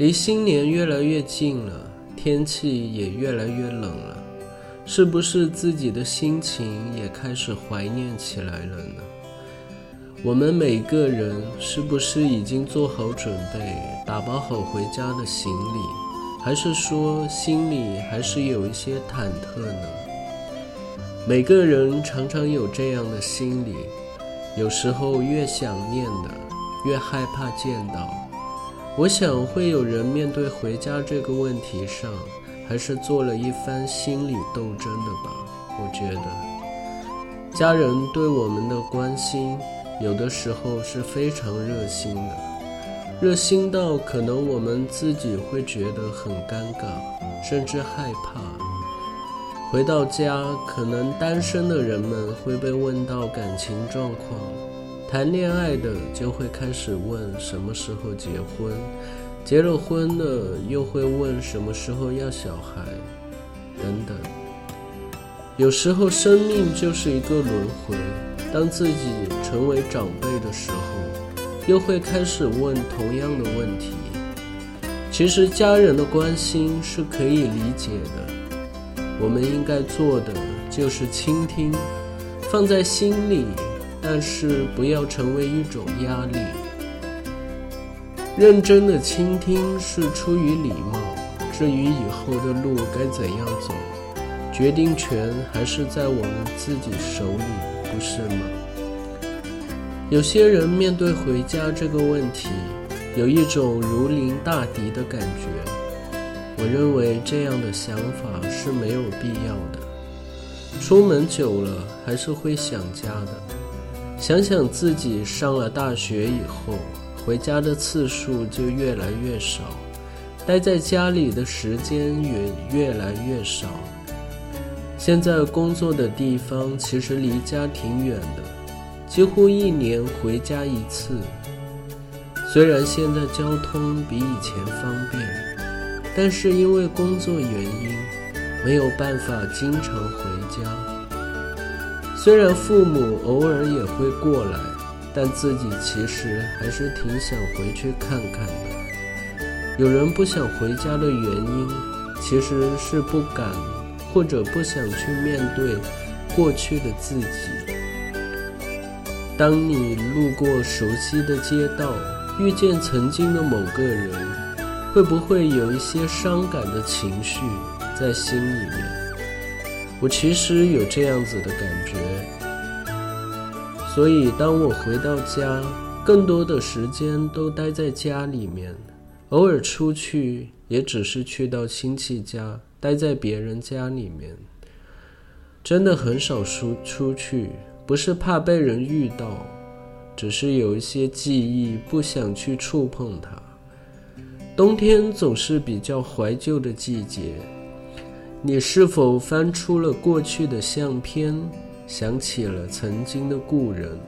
离新年越来越近了，天气也越来越冷了，是不是自己的心情也开始怀念起来了呢？我们每个人是不是已经做好准备，打包好回家的行李，还是说心里还是有一些忐忑呢？每个人常常有这样的心理，有时候越想念的，越害怕见到。我想会有人面对回家这个问题上，还是做了一番心理斗争的吧。我觉得，家人对我们的关心，有的时候是非常热心的，热心到可能我们自己会觉得很尴尬，甚至害怕。回到家，可能单身的人们会被问到感情状况。谈恋爱的就会开始问什么时候结婚，结了婚了又会问什么时候要小孩，等等。有时候生命就是一个轮回，当自己成为长辈的时候，又会开始问同样的问题。其实家人的关心是可以理解的，我们应该做的就是倾听，放在心里。但是不要成为一种压力。认真的倾听是出于礼貌，至于以后的路该怎样走，决定权还是在我们自己手里，不是吗？有些人面对回家这个问题，有一种如临大敌的感觉。我认为这样的想法是没有必要的。出门久了，还是会想家的。想想自己上了大学以后，回家的次数就越来越少，待在家里的时间也越来越少。现在工作的地方其实离家挺远的，几乎一年回家一次。虽然现在交通比以前方便，但是因为工作原因，没有办法经常回家。虽然父母偶尔也会过来，但自己其实还是挺想回去看看的。有人不想回家的原因，其实是不敢或者不想去面对过去的自己。当你路过熟悉的街道，遇见曾经的某个人，会不会有一些伤感的情绪在心里面？我其实有这样子的感觉，所以当我回到家，更多的时间都待在家里面，偶尔出去也只是去到亲戚家，待在别人家里面，真的很少出出去，不是怕被人遇到，只是有一些记忆不想去触碰它。冬天总是比较怀旧的季节。你是否翻出了过去的相片，想起了曾经的故人，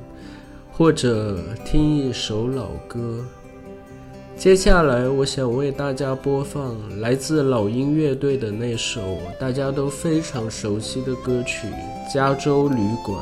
或者听一首老歌？接下来，我想为大家播放来自老鹰乐队的那首大家都非常熟悉的歌曲《加州旅馆》。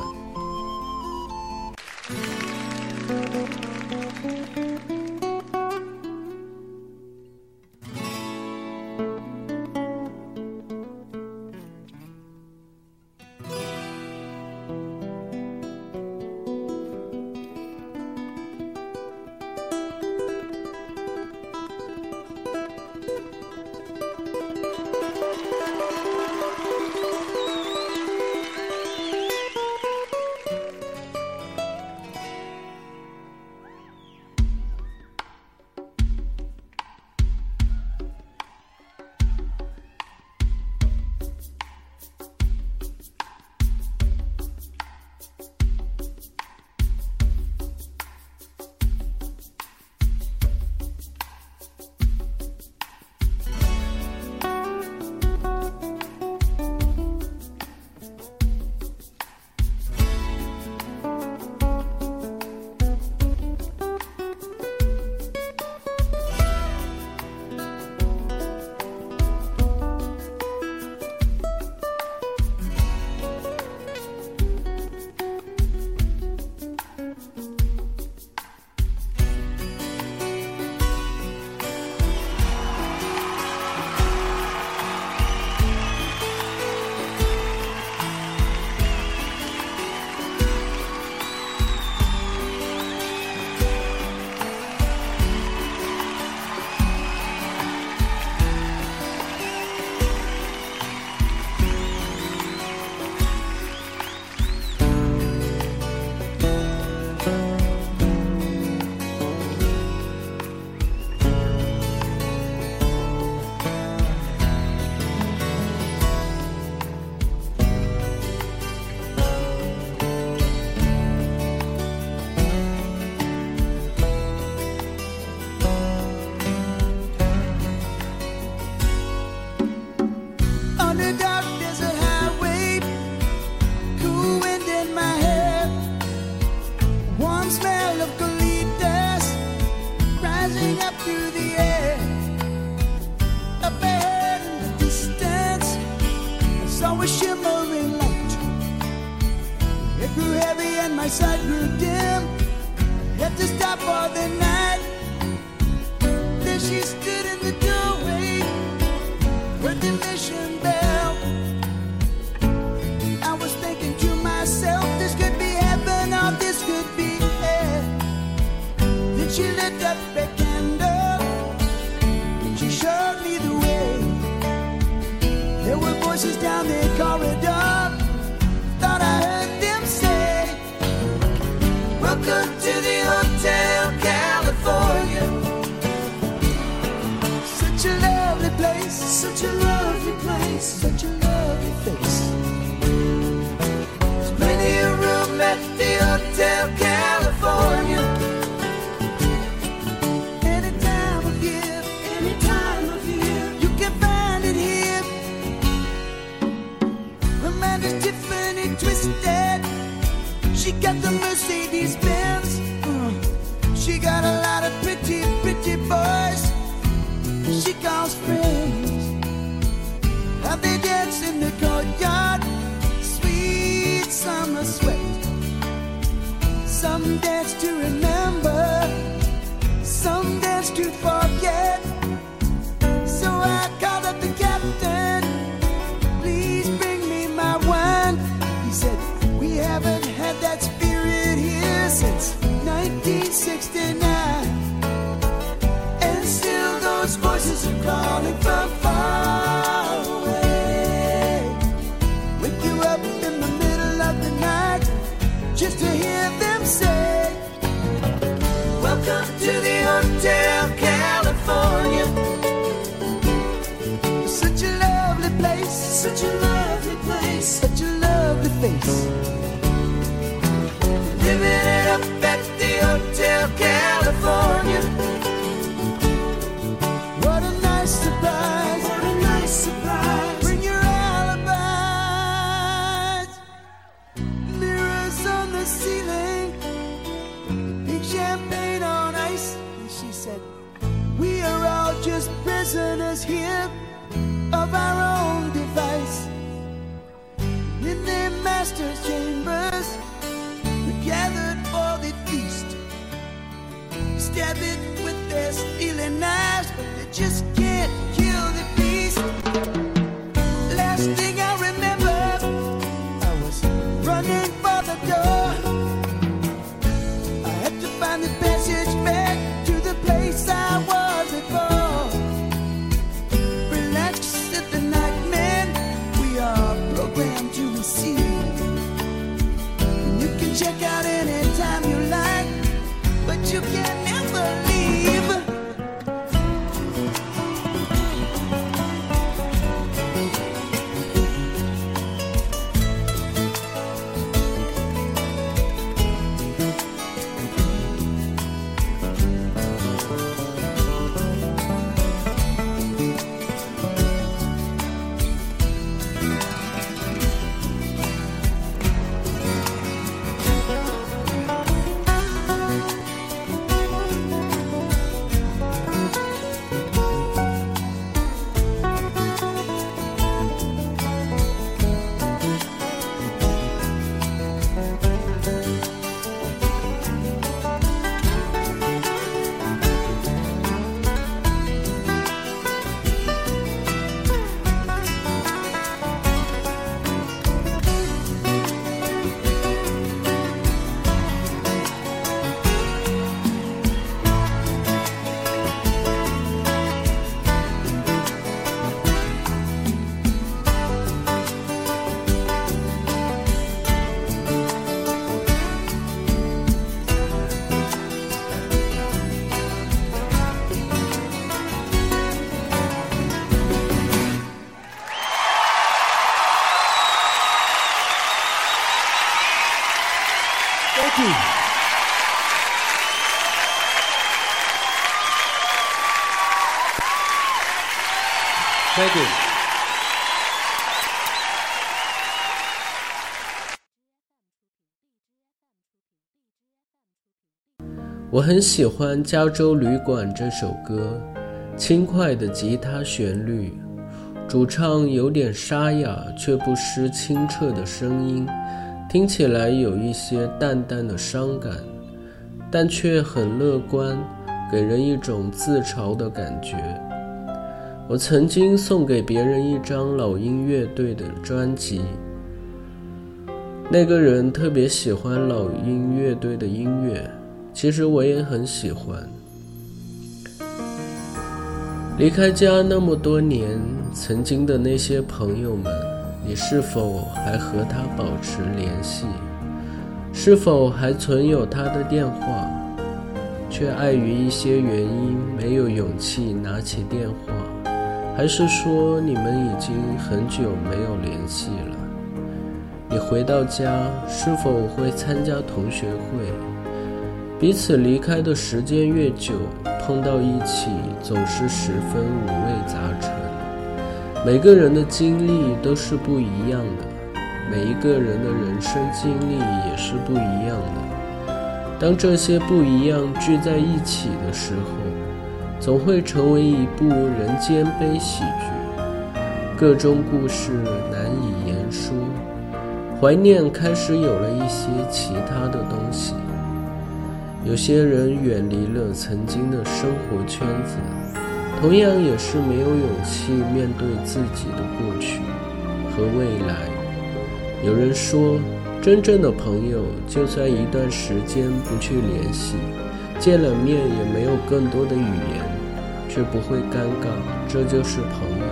She lit up a candle, and she showed me the way. There were voices down the corridor. Thought I heard them say, Welcome to the Hotel California. Such a lovely place, such a to the Hotel California. Such a lovely place, such a lovely place, such a lovely face. Living it up at the Hotel California. Prisoners here of our own device. In their master's chambers, we gathered for the feast. Stab it with their stealing knives, but they just 我很喜欢《加州旅馆》这首歌，轻快的吉他旋律，主唱有点沙哑却不失清澈的声音，听起来有一些淡淡的伤感，但却很乐观，给人一种自嘲的感觉。我曾经送给别人一张老鹰乐队的专辑，那个人特别喜欢老鹰乐队的音乐，其实我也很喜欢。离开家那么多年，曾经的那些朋友们。你是否还和他保持联系？是否还存有他的电话？却碍于一些原因没有勇气拿起电话？还是说你们已经很久没有联系了？你回到家是否会参加同学会？彼此离开的时间越久，碰到一起总是十分五味杂陈。每个人的经历都是不一样的，每一个人的人生经历也是不一样的。当这些不一样聚在一起的时候，总会成为一部人间悲喜剧，各种故事难以言说。怀念开始有了一些其他的东西，有些人远离了曾经的生活圈子。同样也是没有勇气面对自己的过去和未来。有人说，真正的朋友，就算一段时间不去联系，见了面也没有更多的语言，却不会尴尬，这就是朋友。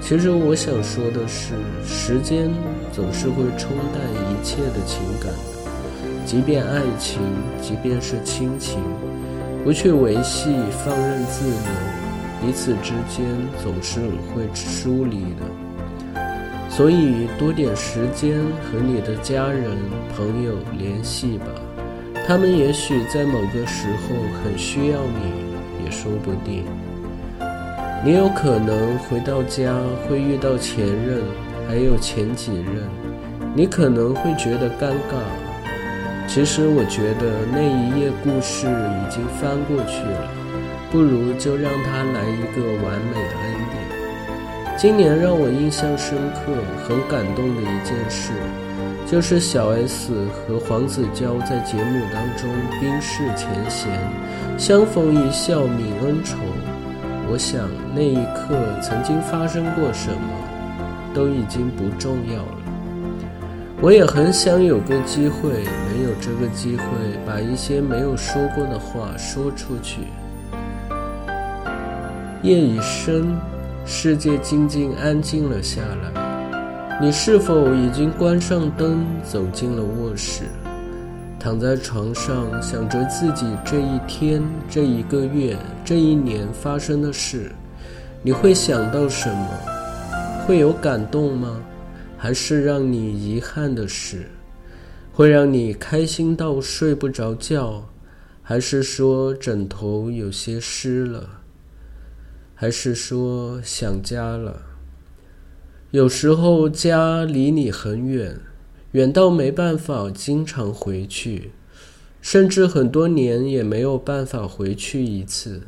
其实我想说的是，时间总是会冲淡一切的情感，即便爱情，即便是亲情，不去维系，放任自流。彼此之间总是会疏离的，所以多点时间和你的家人、朋友联系吧。他们也许在某个时候很需要你，也说不定。你有可能回到家会遇到前任，还有前几任，你可能会觉得尴尬。其实我觉得那一页故事已经翻过去了。不如就让他来一个完美的恩典。今年让我印象深刻、很感动的一件事，就是小 S 和黄子佼在节目当中冰释前嫌，相逢一笑泯恩仇。我想那一刻曾经发生过什么，都已经不重要了。我也很想有个机会，能有这个机会，把一些没有说过的话说出去。夜已深，世界静静安静了下来。你是否已经关上灯，走进了卧室，躺在床上，想着自己这一天、这一个月、这一年发生的事？你会想到什么？会有感动吗？还是让你遗憾的事？会让你开心到睡不着觉？还是说枕头有些湿了？还是说想家了？有时候家离你很远，远到没办法经常回去，甚至很多年也没有办法回去一次。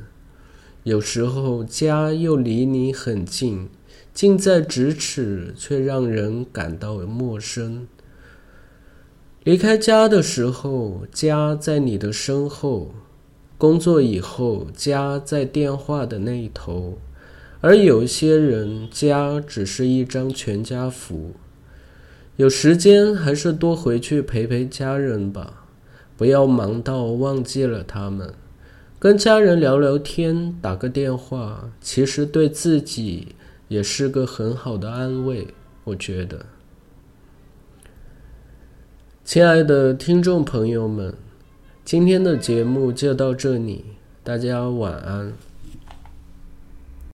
有时候家又离你很近，近在咫尺，却让人感到陌生。离开家的时候，家在你的身后。工作以后，家在电话的那一头，而有些人家只是一张全家福。有时间还是多回去陪陪家人吧，不要忙到忘记了他们。跟家人聊聊天，打个电话，其实对自己也是个很好的安慰。我觉得，亲爱的听众朋友们。今天的节目就到这里，大家晚安。